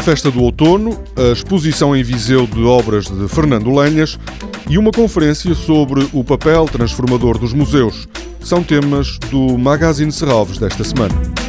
festa do outono, a exposição em Viseu de obras de Fernando Lenhas e uma conferência sobre o papel transformador dos museus são temas do Magazine Serralves desta semana.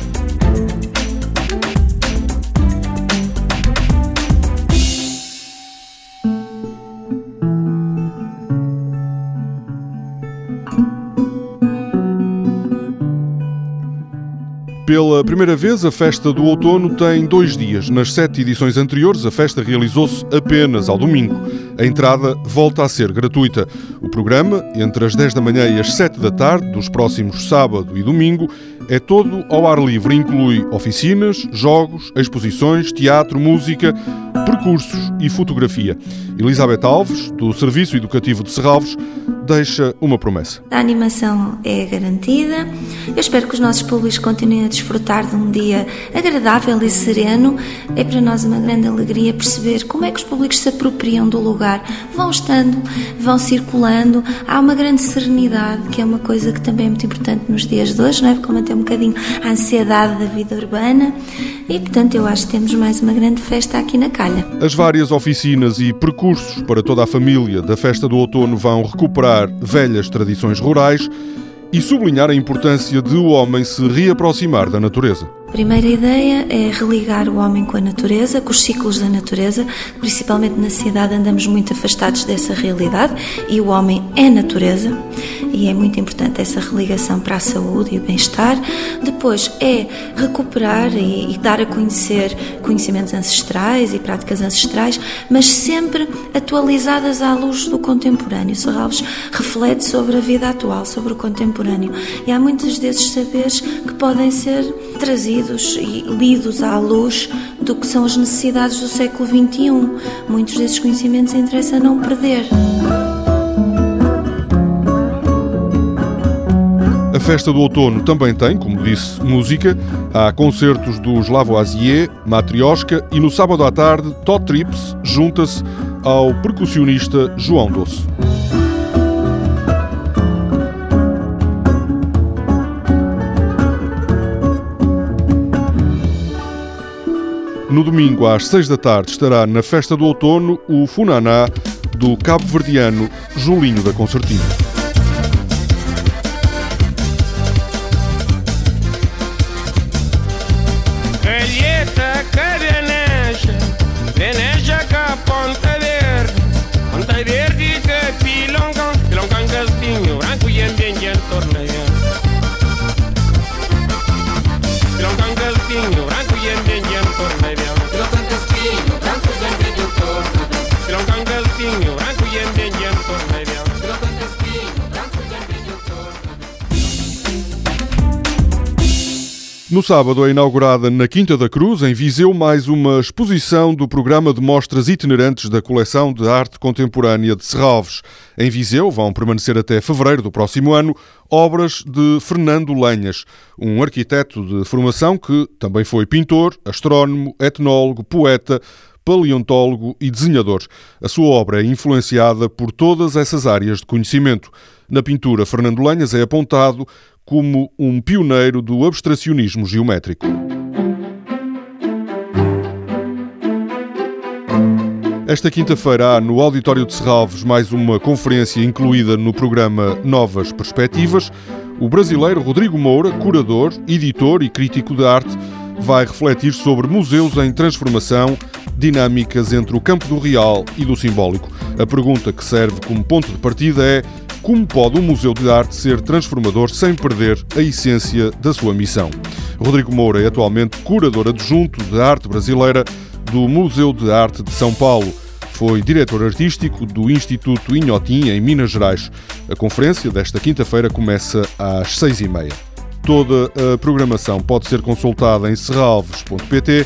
Pela primeira vez, a festa do outono tem dois dias. Nas sete edições anteriores, a festa realizou-se apenas ao domingo. A entrada volta a ser gratuita. O programa, entre as 10 da manhã e as 7 da tarde, dos próximos sábado e domingo, é todo ao ar livre. Inclui oficinas, jogos, exposições, teatro, música, percursos e fotografia. Elizabeth Alves, do Serviço Educativo de Serralves, deixa uma promessa. A animação é garantida. Eu espero que os nossos públicos continuem a desfrutar de um dia agradável e sereno. É para nós uma grande alegria perceber como é que os públicos se apropriam do lugar. Vão estando, vão circulando. Há uma grande serenidade, que é uma coisa que também é muito importante nos dias de hoje, não é? Porque manter um bocadinho a ansiedade da vida urbana. E, portanto, eu acho que temos mais uma grande festa aqui na Calha. As várias oficinas e percursos para toda a família da festa do outono vão recuperar velhas tradições rurais e sublinhar a importância de o homem se reaproximar da natureza. Primeira ideia é religar o homem com a natureza, com os ciclos da natureza. Principalmente na cidade andamos muito afastados dessa realidade e o homem é natureza e é muito importante essa religação para a saúde e o bem-estar. Depois é recuperar e, e dar a conhecer conhecimentos ancestrais e práticas ancestrais, mas sempre atualizadas à luz do contemporâneo. Serralves reflete sobre a vida atual, sobre o contemporâneo e há muitos desses saberes que podem ser trazidos e lidos à luz do que são as necessidades do século XXI. Muitos desses conhecimentos interessa não perder. A festa do outono também tem, como disse, música. Há concertos dos Lavoisier, Matrioshka e no sábado à tarde, Todd Trips junta-se ao percussionista João Doce. No domingo, às seis da tarde, estará na festa do outono o Funaná do cabo-verdiano Julinho da Concertina. No sábado é inaugurada na Quinta da Cruz, em Viseu, mais uma exposição do programa de mostras itinerantes da coleção de arte contemporânea de Serralves. Em Viseu vão permanecer até fevereiro do próximo ano obras de Fernando Lenhas, um arquiteto de formação que também foi pintor, astrónomo, etnólogo, poeta, paleontólogo e desenhador. A sua obra é influenciada por todas essas áreas de conhecimento. Na pintura, Fernando Lenhas é apontado como um pioneiro do abstracionismo geométrico. Esta quinta-feira há no Auditório de Serralves mais uma conferência incluída no programa Novas Perspectivas. O brasileiro Rodrigo Moura, curador, editor e crítico de arte, vai refletir sobre museus em transformação, dinâmicas entre o campo do real e do simbólico. A pergunta que serve como ponto de partida é como pode um museu de arte ser transformador sem perder a essência da sua missão? Rodrigo Moura é atualmente curador adjunto de arte brasileira do Museu de Arte de São Paulo. Foi diretor artístico do Instituto Inhotim, em Minas Gerais. A conferência desta quinta-feira começa às seis e meia. Toda a programação pode ser consultada em serralves.pt